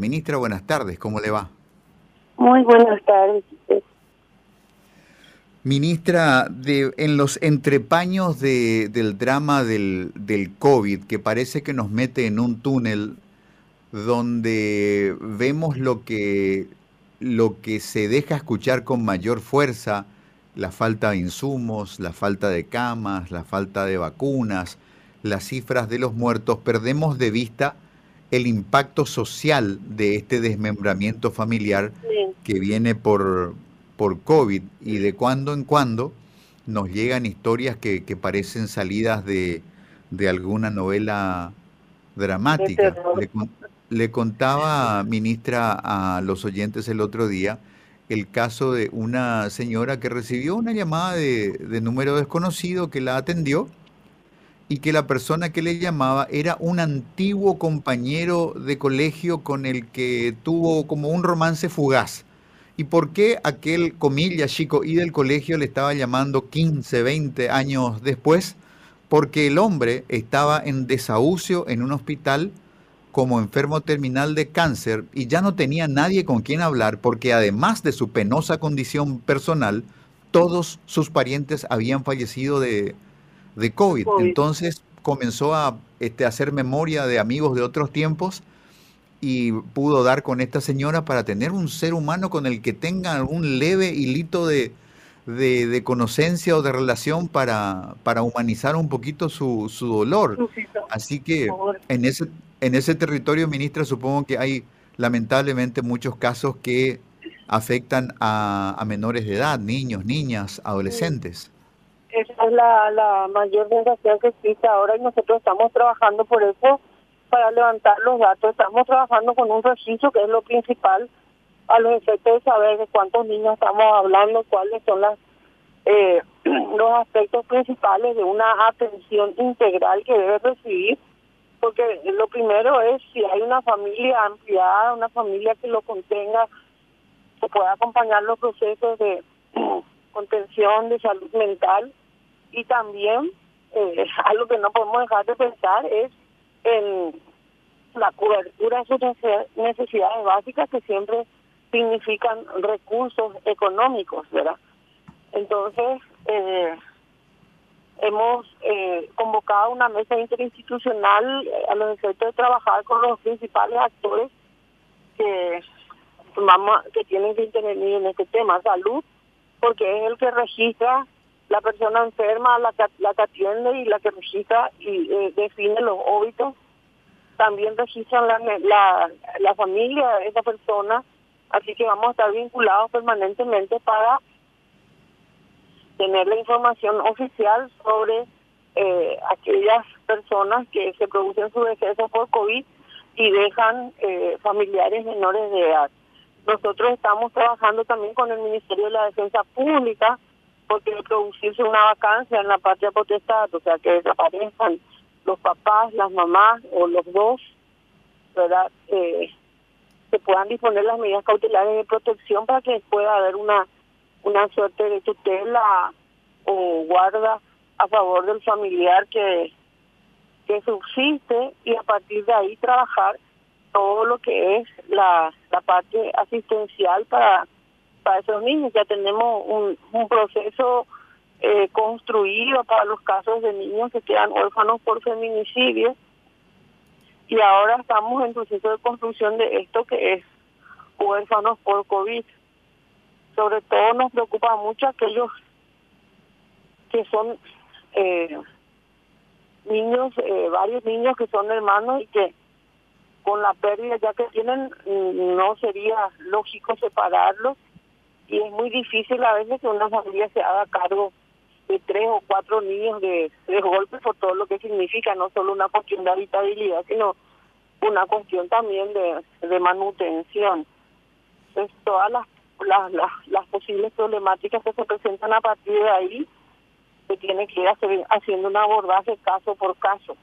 Ministra, buenas tardes, ¿cómo le va? Muy buenas tardes. Ministra, de, en los entrepaños de, del drama del, del COVID, que parece que nos mete en un túnel donde vemos lo que, lo que se deja escuchar con mayor fuerza, la falta de insumos, la falta de camas, la falta de vacunas, las cifras de los muertos, perdemos de vista el impacto social de este desmembramiento familiar que viene por, por COVID y de cuando en cuando nos llegan historias que, parecen salidas de, alguna novela dramática. Le, contaba, ministra, a los oyentes el otro día el caso de una señora que recibió una llamada de, de número desconocido que la atendió y que la persona que le llamaba era un antiguo compañero de colegio con el que tuvo como un romance fugaz. ¿Y por qué aquel, comilla chico y del colegio le estaba llamando 15, 20 años después? Porque el hombre estaba en desahucio en un hospital como enfermo terminal de cáncer y ya no tenía nadie con quien hablar porque además de su penosa condición personal, todos sus parientes habían fallecido de, de COVID. Entonces comenzó a este, hacer memoria de amigos de otros tiempos y pudo dar con esta señora para tener un ser humano con el que tenga algún leve hilito de, de, conocencia o de relación para, para humanizar un poquito su, su dolor. Así que en ese, en ese territorio, ministra, supongo que hay lamentablemente muchos casos que afectan a, a menores de edad, niños, niñas, adolescentes. Esa es la, la mayor sensación que existe ahora y nosotros estamos trabajando por eso para levantar los datos. Estamos trabajando con un registro que es lo principal a los efectos de saber de cuántos niños estamos hablando, cuáles son las eh, los aspectos principales de una atención integral que debe recibir, porque lo primero es si hay una familia ampliada, una familia que lo contenga, que pueda acompañar los procesos de contención de salud mental y también eh, algo que no podemos dejar de pensar es en la cobertura de sus necesidades básicas que siempre significan recursos económicos, ¿verdad? Entonces, eh, hemos eh, convocado una mesa interinstitucional eh, a los efectos de trabajar con los principales actores que vamos que tienen que intervenir en este tema, salud, porque es el que registra la persona enferma, la que, la que atiende y la que registra y eh, define los óbitos. También registran la, la, familia de esa persona, así que vamos a estar vinculados permanentemente para tener la información oficial sobre eh, aquellas personas que se producen su deceso por COVID y dejan eh, familiares menores de edad. Nosotros estamos trabajando también con el Ministerio de la Defensa Pública porque producirse una vacancia en la patria potestad, o sea, que desaparezcan los papás, las mamás o los dos, ¿verdad? Eh, se puedan disponer las medidas cautelares de protección para que pueda haber una una suerte de tutela o guarda a favor del familiar que que subsiste y a partir de ahí trabajar todo lo que es la, la parte asistencial para para esos niños. Ya tenemos un, proceso eh, construido para los casos de niños que quedan órfanos por feminicidio. Y ahora estamos en proceso de construcción de esto que es huérfanos por COVID. Sobre todo nos preocupa mucho aquellos que son eh, niños, eh, varios niños que son hermanos y que con la pérdida ya que tienen mm, no sería lógico separarlos y es muy difícil a veces que una familia se haga cargo de tres o cuatro niños de tres golpes por todo lo que significa, no solo una cuestión de habitabilidad, sino una cuestión también de, de manutención. Entonces, todas las, las, las, posibles problemáticas que se presentan a partir de ahí, se tiene que ir haciendo un abordaje caso por caso.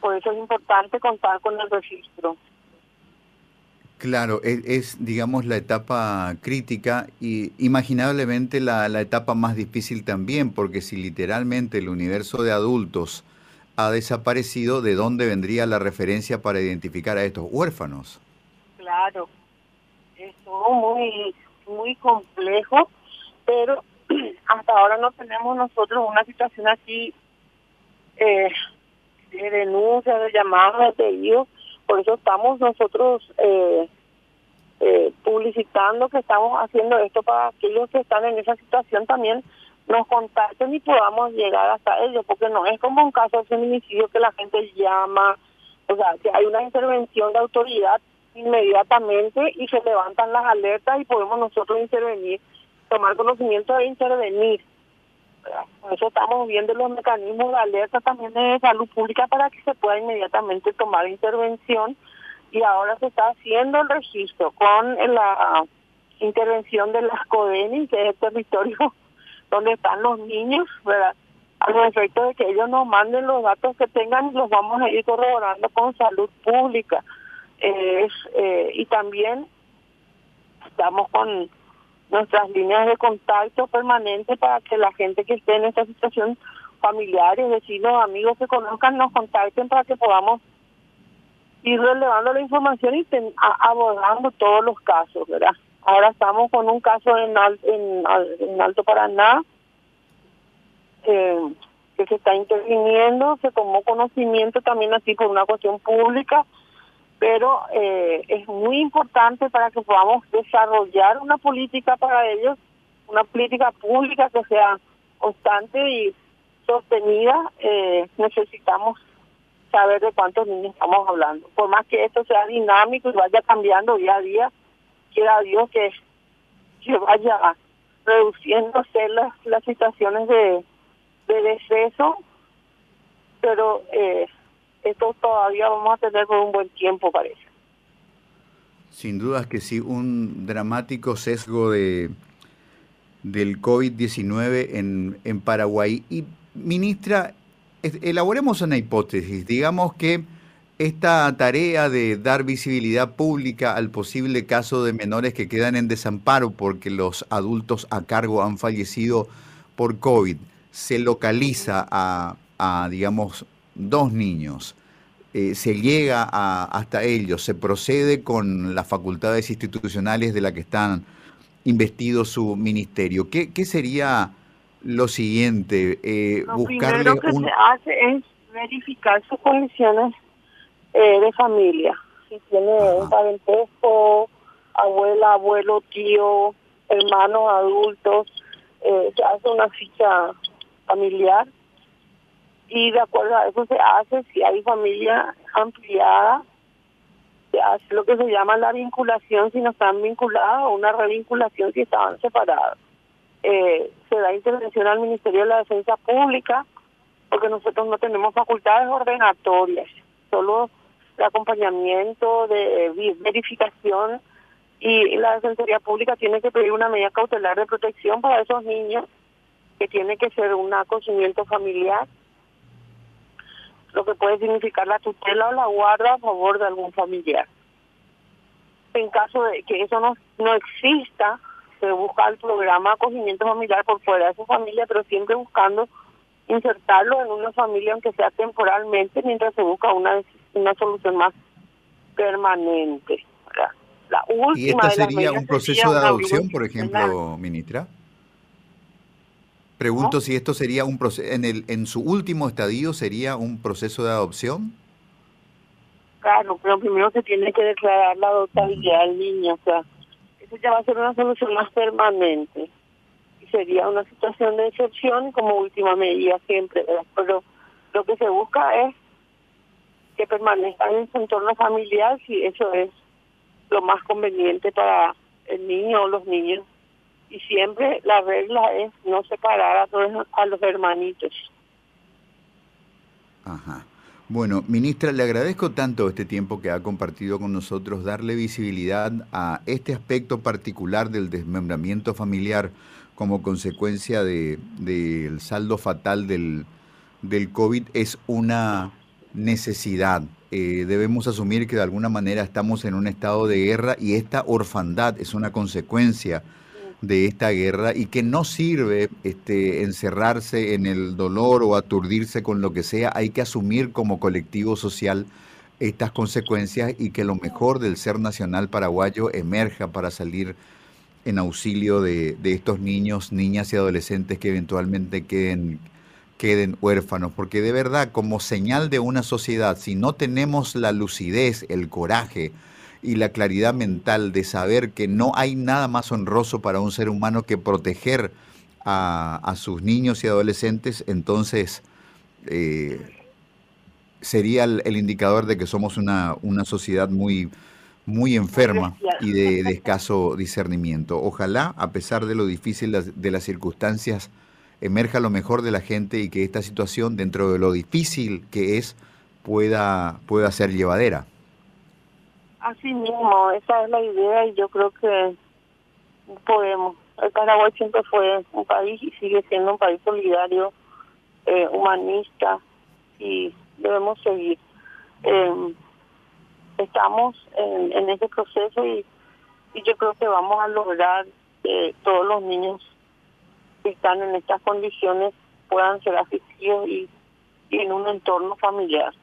Por eso es importante contar con el registro. Claro, e, es, digamos, la etapa crítica y imaginablemente la, la, etapa más difícil también, porque si literalmente el universo de adultos ha desaparecido, ¿de dónde vendría la referencia para identificar a estos huérfanos? Claro, es todo muy, muy complejo, pero hasta ahora no tenemos nosotros una situación así eh, de denuncia, de llamadas, de pedidos, por eso estamos nosotros eh, eh, publicitando que estamos haciendo esto para aquellos que están en esa situación también nos contacten y podamos llegar hasta ellos, porque no es como un caso de feminicidio que la gente llama, o sea, que hay una intervención de autoridad inmediatamente y se levantan las alertas y podemos nosotros intervenir, tomar conocimiento de intervenir. Eso estamos viendo los mecanismos de alerta también de salud pública para que se pueda inmediatamente tomar intervención y ahora se está haciendo el registro con la intervención de las CODENI, que es el territorio donde están los niños, ¿verdad? A los efectos de que ellos nos manden los datos que tengan y los vamos a ir corroborando con salud pública. Eh, y también estamos con nuestras líneas de contacto permanente para que la gente que esté en esta situación, familiares, vecinos, amigos que conozcan, nos contacten para que podamos ir relevando la información y abordando todos los casos, ¿verdad? Ahora estamos con un caso en, en, Alto Paraná eh, que se está interviniendo, se tomó conocimiento también así por una cuestión pública, pero eh, es muy importante para que podamos desarrollar una política para ellos, una política pública que sea constante y sostenida. Eh, necesitamos saber de cuántos niños estamos hablando. Por más que esto sea dinámico y vaya cambiando día a día, quiera Dios que, que vaya reduciéndose las, las situaciones de, de deceso, pero eh, esto todavía vamos a tener por un buen tiempo, parece. Sin duda que sí, un dramático sesgo de del COVID-19 en, en Paraguay. Y, ministra, elaboremos una hipótesis. Digamos que esta tarea de dar visibilidad pública al posible caso de menores que quedan en desamparo porque los adultos a cargo han fallecido por COVID se localiza a, digamos, dos niños. Eh, se llega hasta ellos, se procede con las facultades institucionales de la que están investidos su ministerio. ¿Qué, qué sería lo siguiente? Eh, lo primero que se hace es verificar sus condiciones eh, de familia. Si tiene un parentesco, abuela, abuelo, tío, hermanos adultos, eh, se hace una ficha familiar y de acuerdo a eso se hace, si hay familia ampliada, se hace lo que se llama la vinculación si no están vinculadas o una revinculación si estaban separados. Eh, se da intervención al Ministerio de la Defensa Pública porque nosotros no tenemos facultades ordenatorias, solo de acompañamiento, de verificación y la Defensoría Pública tiene que pedir una medida cautelar de protección para esos niños que tiene que ser un acogimiento familiar, lo que puede significar la tutela o la guarda a favor de algún familiar. En caso de que eso no, no exista, se busca el programa acogimiento familiar por fuera de su familia, pero siempre buscando insertarlo en una familia, aunque sea temporalmente, mientras se busca una, una solución más permanente. La última ¿Y esto sería un proceso de adopción, por ejemplo, ministra? Pregunto si esto sería un proceso, en, el, en su último estadio sería un proceso de adopción. Claro, pero primero se tiene que declarar la adoptabilidad del niño, o sea, eso ya va a ser una solución más permanente sería una situación de excepción como última medida siempre, pero lo que se busca es que permanezcan en su entorno familiar si eso es lo más conveniente para el niño o los niños. Y siempre la regla es no separar a, todos, a los hermanitos. Ajá. Bueno, ministra, le agradezco tanto este tiempo que ha compartido con nosotros, darle visibilidad a este aspecto particular del desmembramiento familiar como consecuencia del saldo fatal del, del, COVID es una necesidad. Eh, debemos asumir que de alguna manera estamos en un estado de guerra y esta orfandad es una consecuencia de esta guerra y que no sirve este, encerrarse en el dolor o aturdirse con lo que sea, hay que asumir como colectivo social estas consecuencias y que lo mejor del ser nacional paraguayo emerja para salir en auxilio de, de estos niños, niñas y adolescentes que eventualmente queden, queden huérfanos, porque de verdad, como señal de una sociedad, si no tenemos la lucidez, el coraje, y la claridad mental de saber que no hay nada más honroso para un ser humano que proteger a, sus niños y adolescentes, entonces eh, sería el, indicador de que somos una, una sociedad muy, muy enferma y de, escaso discernimiento. Ojalá, a pesar de lo difícil de las circunstancias, emerja lo mejor de la gente y que esta situación, dentro de lo difícil que es, pueda, pueda ser llevadera. Así mismo, esa es la idea y yo creo que podemos. El Paraguay siempre fue un país y sigue siendo un país solidario, eh, humanista y debemos seguir. Eh, estamos en, en ese proceso y, yo creo que vamos a lograr que todos los niños que están en estas condiciones puedan ser asistidos y en un entorno familiar.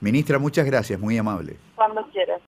Ministra, muchas gracias, muy amable. Cuando quieras.